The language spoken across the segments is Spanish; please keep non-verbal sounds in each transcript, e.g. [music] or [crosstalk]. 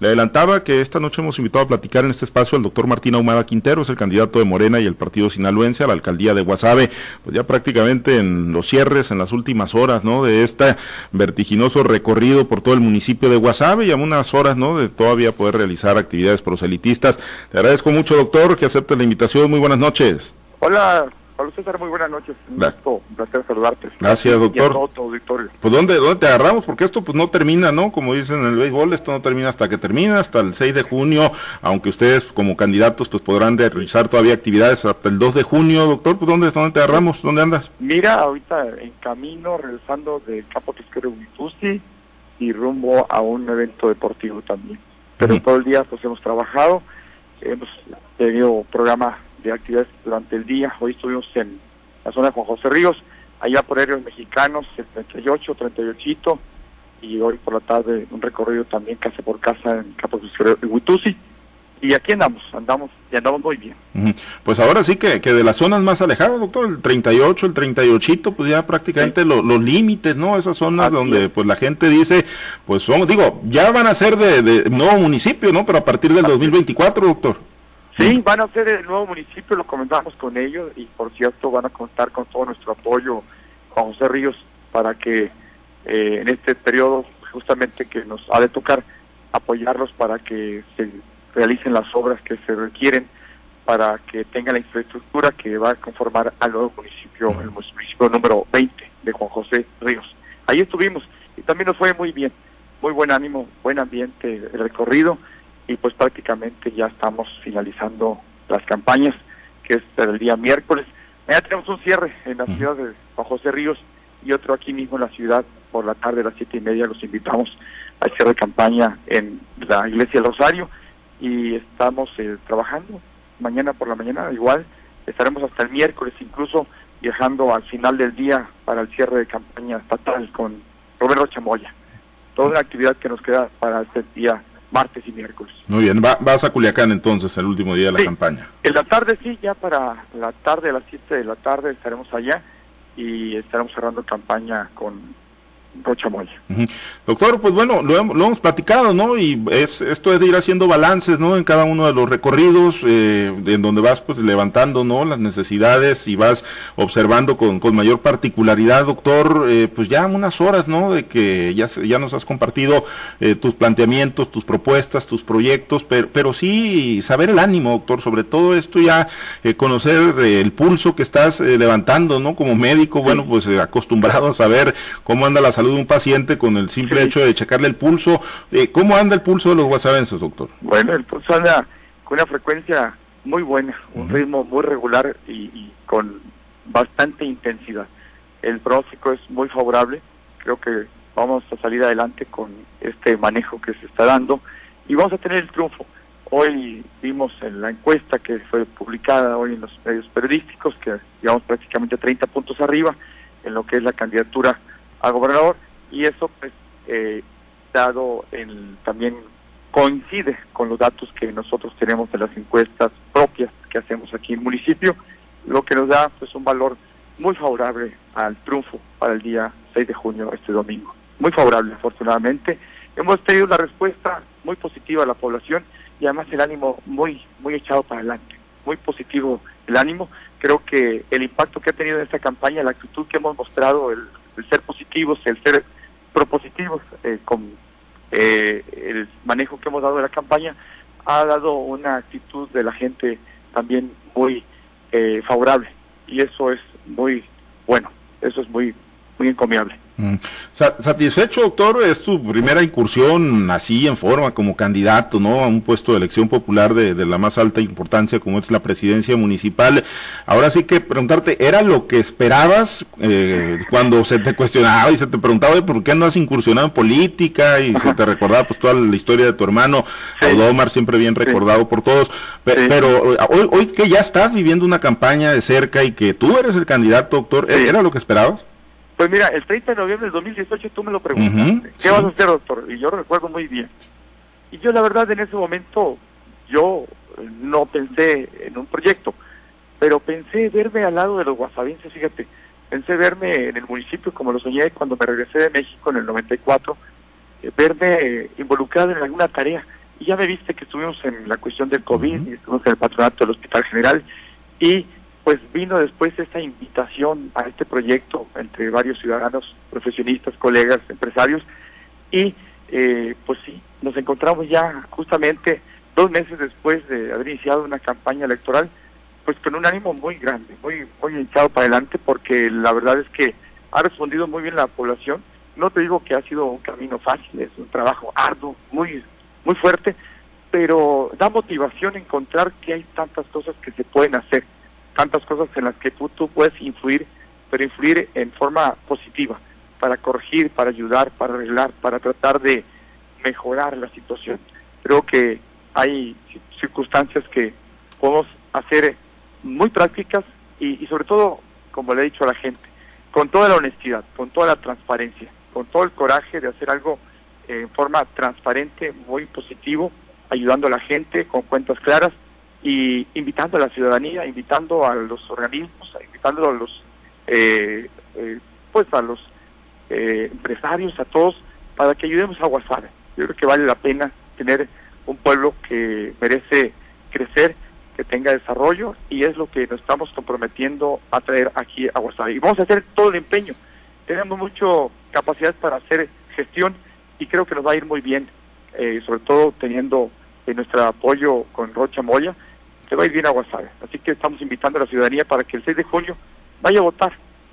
Le adelantaba que esta noche hemos invitado a platicar en este espacio al doctor Martín Ahumada Quintero, es el candidato de Morena y el partido sinaloense a la alcaldía de Guasave, pues ya prácticamente en los cierres, en las últimas horas, ¿no? De este vertiginoso recorrido por todo el municipio de Guasave y a unas horas, ¿no? De todavía poder realizar actividades proselitistas. Te agradezco mucho, doctor, que acepte la invitación. Muy buenas noches. Hola, Pablo César, muy buenas noches. Un, gusto, un placer saludarte. Gracias, doctor. auditorio. Pues ¿dónde, ¿dónde te agarramos? Porque esto pues no termina, ¿no? Como dicen en el béisbol, esto no termina hasta que termina, hasta el 6 de junio, aunque ustedes como candidatos pues podrán realizar todavía actividades hasta el 2 de junio, doctor. Pues ¿dónde, dónde te agarramos? ¿Dónde andas? Mira, ahorita en camino, regresando del campo pesquero Huitusi y rumbo a un evento deportivo también. Pero todo el día pues hemos trabajado, hemos tenido programa de actividades durante el día. Hoy estuvimos en la zona de Juan José Ríos, allá por aéreos mexicanos, el 38, 38, y hoy por la tarde un recorrido también casa por casa en Capo de Huitusi. Y aquí andamos, andamos y andamos muy bien. Pues ahora sí que, que de las zonas más alejadas, doctor, el 38, el 38, pues ya prácticamente los límites, ¿no? Esas zonas donde pues la gente dice, pues somos, digo, ya van a ser de, de nuevo municipio, ¿no? Pero a partir del 2024, doctor. Sí, van a ser el nuevo municipio, lo comentamos con ellos y por cierto van a contar con todo nuestro apoyo, Juan José Ríos, para que eh, en este periodo justamente que nos ha de tocar apoyarlos para que se realicen las obras que se requieren para que tenga la infraestructura que va a conformar al nuevo municipio, el municipio número 20 de Juan José Ríos. Ahí estuvimos y también nos fue muy bien, muy buen ánimo, buen ambiente el recorrido y pues prácticamente ya estamos finalizando las campañas, que es el día miércoles. Mañana tenemos un cierre en la ciudad de Juan José Ríos y otro aquí mismo en la ciudad por la tarde a las siete y media. Los invitamos al cierre de campaña en la iglesia del Rosario y estamos eh, trabajando mañana por la mañana igual. Estaremos hasta el miércoles incluso viajando al final del día para el cierre de campaña estatal con Roberto Chamoya. Toda la actividad que nos queda para este día martes y miércoles. Muy bien, vas a Culiacán entonces el último día de la campaña. En la tarde sí, ya para la tarde, a las 7 de la tarde estaremos allá y estaremos cerrando campaña con Doctor, pues bueno, lo, hemos platicado, ¿no? Y es esto es de ir haciendo balances, ¿no? En cada uno de los recorridos, eh, en donde vas pues levantando, ¿no? Las necesidades y vas observando con, con mayor particularidad, doctor, eh, pues ya unas horas, ¿no? De que ya, ya nos has compartido eh, tus planteamientos, tus propuestas, tus proyectos, pero, pero sí saber el ánimo, doctor, sobre todo esto ya conocer el pulso que estás levantando, ¿no? Como médico, bueno, pues acostumbrado a saber cómo anda la salud de un paciente con el simple hecho de checarle el pulso. Eh, ¿Cómo anda el pulso de los guasavenses, doctor? Bueno, el pulso anda con una frecuencia muy buena, un ritmo muy regular y, con bastante intensidad. El pronóstico es muy favorable, creo que vamos a salir adelante con este manejo que se está dando y vamos a tener el triunfo. Hoy vimos en la encuesta que fue publicada hoy en los medios periodísticos que llevamos prácticamente 30 puntos arriba en lo que es la candidatura a gobernador y eso pues eh, dado el, también coincide con los datos que nosotros tenemos de las encuestas propias que hacemos aquí en el municipio, lo que nos da pues un valor muy favorable al triunfo para el día 6 de junio, este domingo. Muy favorable, afortunadamente. Hemos tenido una respuesta muy positiva a la población y además el ánimo muy, muy echado para adelante, muy positivo el ánimo. Creo que el impacto que ha tenido en esta campaña, la actitud que hemos mostrado, el, el ser positivos, el ser propositivos eh, con eh, el manejo que hemos dado de la campaña, ha dado una actitud de la gente también muy eh, favorable y eso es muy bueno, eso es muy muy encomiable. Mm. Satisfecho, doctor, es tu primera incursión así en forma como candidato, ¿no? A un puesto de elección popular de, la más alta importancia como es la presidencia municipal. Ahora sí que preguntarte, ¿era lo que esperabas eh, cuando se te cuestionaba y se te preguntaba por qué no has incursionado en política y se te [laughs] recordaba pues toda la historia de tu hermano, Odomar, siempre bien recordado por todos? Pero, hoy, hoy que ya estás viviendo una campaña de cerca y que tú eres el candidato, doctor, ¿era lo que esperabas? Pues mira, el 30 de noviembre del 2018 tú me lo preguntaste, ¿qué vas a hacer, doctor? Y yo recuerdo muy bien. Y yo la verdad en ese momento, yo eh, no pensé en un proyecto, pero pensé verme al lado de los guasavenses, fíjate, pensé verme en el municipio como lo soñé cuando me regresé de México en el 94, eh, verme involucrado en alguna tarea. Y ya me viste que estuvimos en la cuestión del COVID, y estuvimos en el patronato del Hospital General, y pues vino después esta invitación a este proyecto entre varios ciudadanos, profesionistas, colegas, empresarios, y eh, pues sí, nos encontramos ya justamente dos meses después de haber iniciado una campaña electoral, pues con un ánimo muy grande, muy, muy echado para adelante, porque la verdad es que ha respondido muy bien la población. No te digo que ha sido un camino fácil, es un trabajo arduo, muy, muy fuerte, pero da motivación encontrar que hay tantas cosas que se pueden hacer, tantas cosas en las que tú, puedes influir, pero influir en forma positiva, para corregir, para ayudar, para arreglar, para tratar de mejorar la situación. Creo que hay circunstancias que podemos hacer muy prácticas y, y sobre todo, como le he dicho a la gente, con toda la honestidad, con toda la transparencia, con todo el coraje de hacer algo eh, en forma transparente, muy positivo, ayudando a la gente con cuentas claras y invitando a la ciudadanía, invitando a los organismos, invitando a los, eh, eh, pues a los empresarios, a todos, para que ayudemos a Guasave. Yo creo que vale la pena tener un pueblo que merece crecer que tenga desarrollo y es lo que nos estamos comprometiendo a traer aquí a Guasave. Y vamos a hacer todo el empeño. Tenemos mucha capacidad para hacer gestión y creo que nos va a ir muy bien, eh, sobre todo teniendo eh, nuestro apoyo con Rocha Moya, que va a ir bien a Guasave. Así que estamos invitando a la ciudadanía para que el 6 de julio vaya a votar,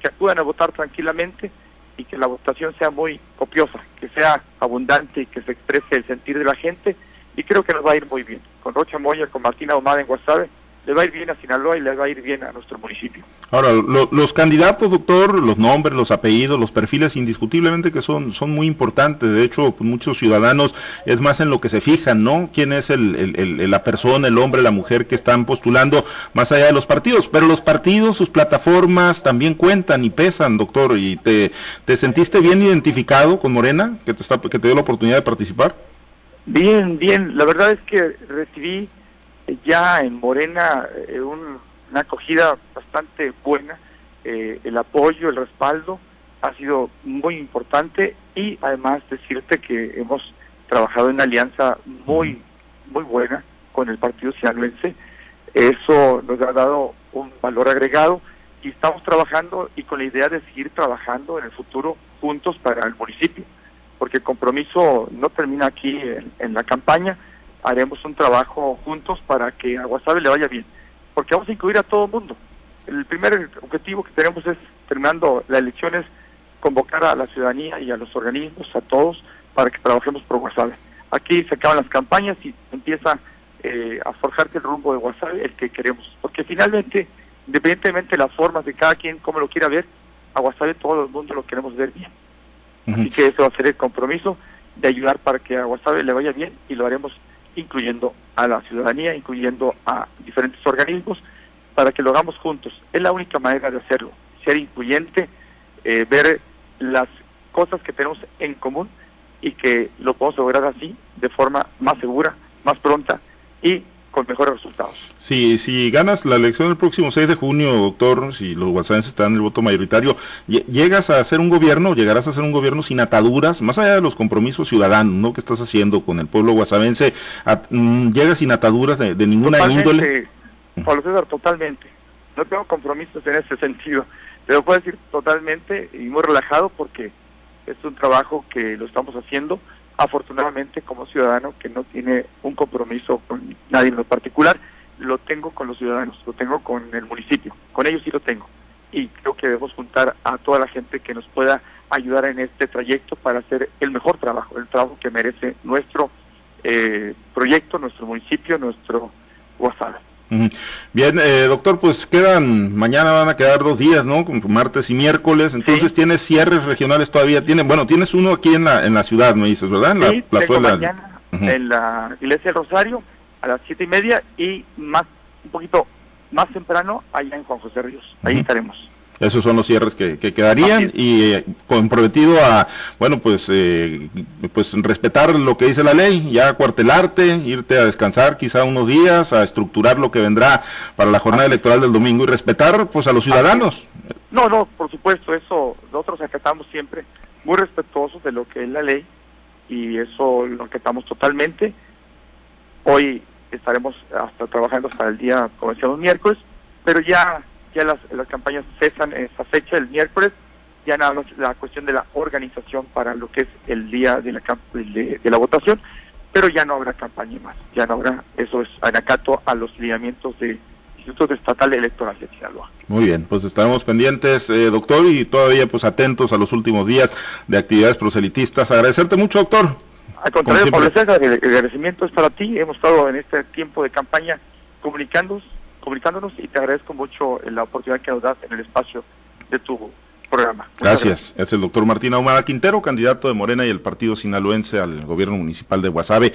que acudan a votar tranquilamente y que la votación sea muy copiosa, que sea abundante y que se exprese el sentir de la gente y creo que nos va a ir muy bien. Con Rocha Moya, con Martina Omada en Guasave, le va a ir bien a Sinaloa y le va a ir bien a nuestro municipio. Ahora, los candidatos, doctor, los nombres, los apellidos, los perfiles, indiscutiblemente que son, son muy importantes. De hecho, pues, muchos ciudadanos es más en lo que se fijan, ¿no? ¿Quién es el, la persona, el hombre, la mujer que están postulando más allá de los partidos? Pero los partidos, sus plataformas también cuentan y pesan, doctor. ¿Y te, te sentiste bien identificado con Morena, que te, está, que te dio la oportunidad de participar? Bien, bien. La verdad es que recibí ya en Morena eh, una acogida bastante buena. Eh, el apoyo, el respaldo ha sido muy importante y además decirte que hemos trabajado en alianza muy, muy buena con el Partido Sinaloense. Eso nos ha dado un valor agregado y estamos trabajando y con la idea de seguir trabajando en el futuro juntos para el municipio porque el compromiso no termina aquí en, la campaña, haremos un trabajo juntos para que a Guasave le vaya bien, porque vamos a incluir a todo el mundo. El primer objetivo que tenemos es, terminando las elecciones, convocar a la ciudadanía y a los organismos, a todos, para que trabajemos por Guasave. Aquí se acaban las campañas y empieza eh, a forjarse el rumbo de Guasave, el que queremos, porque finalmente, independientemente de las formas de cada quien, como lo quiera ver, a Guasave todo el mundo lo queremos ver bien. Así que eso va a ser el compromiso de ayudar para que a Guasave le vaya bien y lo haremos incluyendo a la ciudadanía, incluyendo a diferentes organismos, para que lo hagamos juntos. Es la única manera de hacerlo, ser incluyente, eh, ver las cosas que tenemos en común y que lo podemos lograr así, de forma más segura, más pronta y con mejores resultados. Sí, si ganas la elección el próximo 6 de junio, doctor, si los guasavenses están en el voto mayoritario, llegas a hacer un gobierno, llegarás a hacer un gobierno sin ataduras, más allá de los compromisos ciudadanos, ¿no? Que estás haciendo con el pueblo guasavense, mm, llegas sin ataduras de, ninguna índole. Pablo César, totalmente. No tengo compromisos en ese sentido. Pero puedo decir totalmente y muy relajado porque es un trabajo que lo estamos haciendo afortunadamente como ciudadano que no tiene un compromiso con nadie en lo particular, lo tengo con los ciudadanos, lo tengo con el municipio, con ellos sí lo tengo. Y creo que debemos juntar a toda la gente que nos pueda ayudar en este trayecto para hacer el mejor trabajo, el trabajo que merece nuestro eh, proyecto, nuestro municipio, nuestro WhatsApp. Bien, eh, doctor, pues quedan, mañana van a quedar dos días, ¿no? Martes y miércoles, entonces tienes cierres regionales todavía, tiene, bueno, tienes uno aquí en la, en la ciudad, me dices, ¿verdad? En la plazuela. mañana en la iglesia del Rosario a las siete y media y más, un poquito más temprano allá en Juan José Ríos, ahí estaremos. Esos son los cierres que, quedarían y eh, comprometido a, bueno, pues, eh, pues respetar lo que dice la ley, ya cuartelarte, irte a descansar quizá unos días, a estructurar lo que vendrá para la jornada electoral del domingo y respetar, pues, a los ciudadanos. No, no, por supuesto, eso nosotros acatamos siempre, muy respetuosos de lo que es la ley y eso lo acatamos totalmente. Hoy estaremos hasta trabajando hasta el día, como decíamos, miércoles, pero ya, ya las, las campañas cesan en esa fecha, el miércoles, ya nada más la cuestión de la organización para lo que es el día de la, de, de la votación, pero ya no habrá campaña más, ya no habrá, eso es anacato a los lineamientos de Instituto Estatal Electoral de Sinaloa. Muy bien, pues estaremos pendientes, eh, doctor, y todavía pues atentos a los últimos días de actividades proselitistas. Agradecerte mucho, doctor. Al contrario, Pablo César, el, agradecimiento es para ti. Hemos estado en este tiempo de campaña comunicándonos, comunicándonos y te agradezco mucho la oportunidad que nos das en el espacio de tu programa. Gracias. Es el doctor Martín Ahumada Quintero, candidato de Morena y el partido sinaloense al gobierno municipal de Guasave.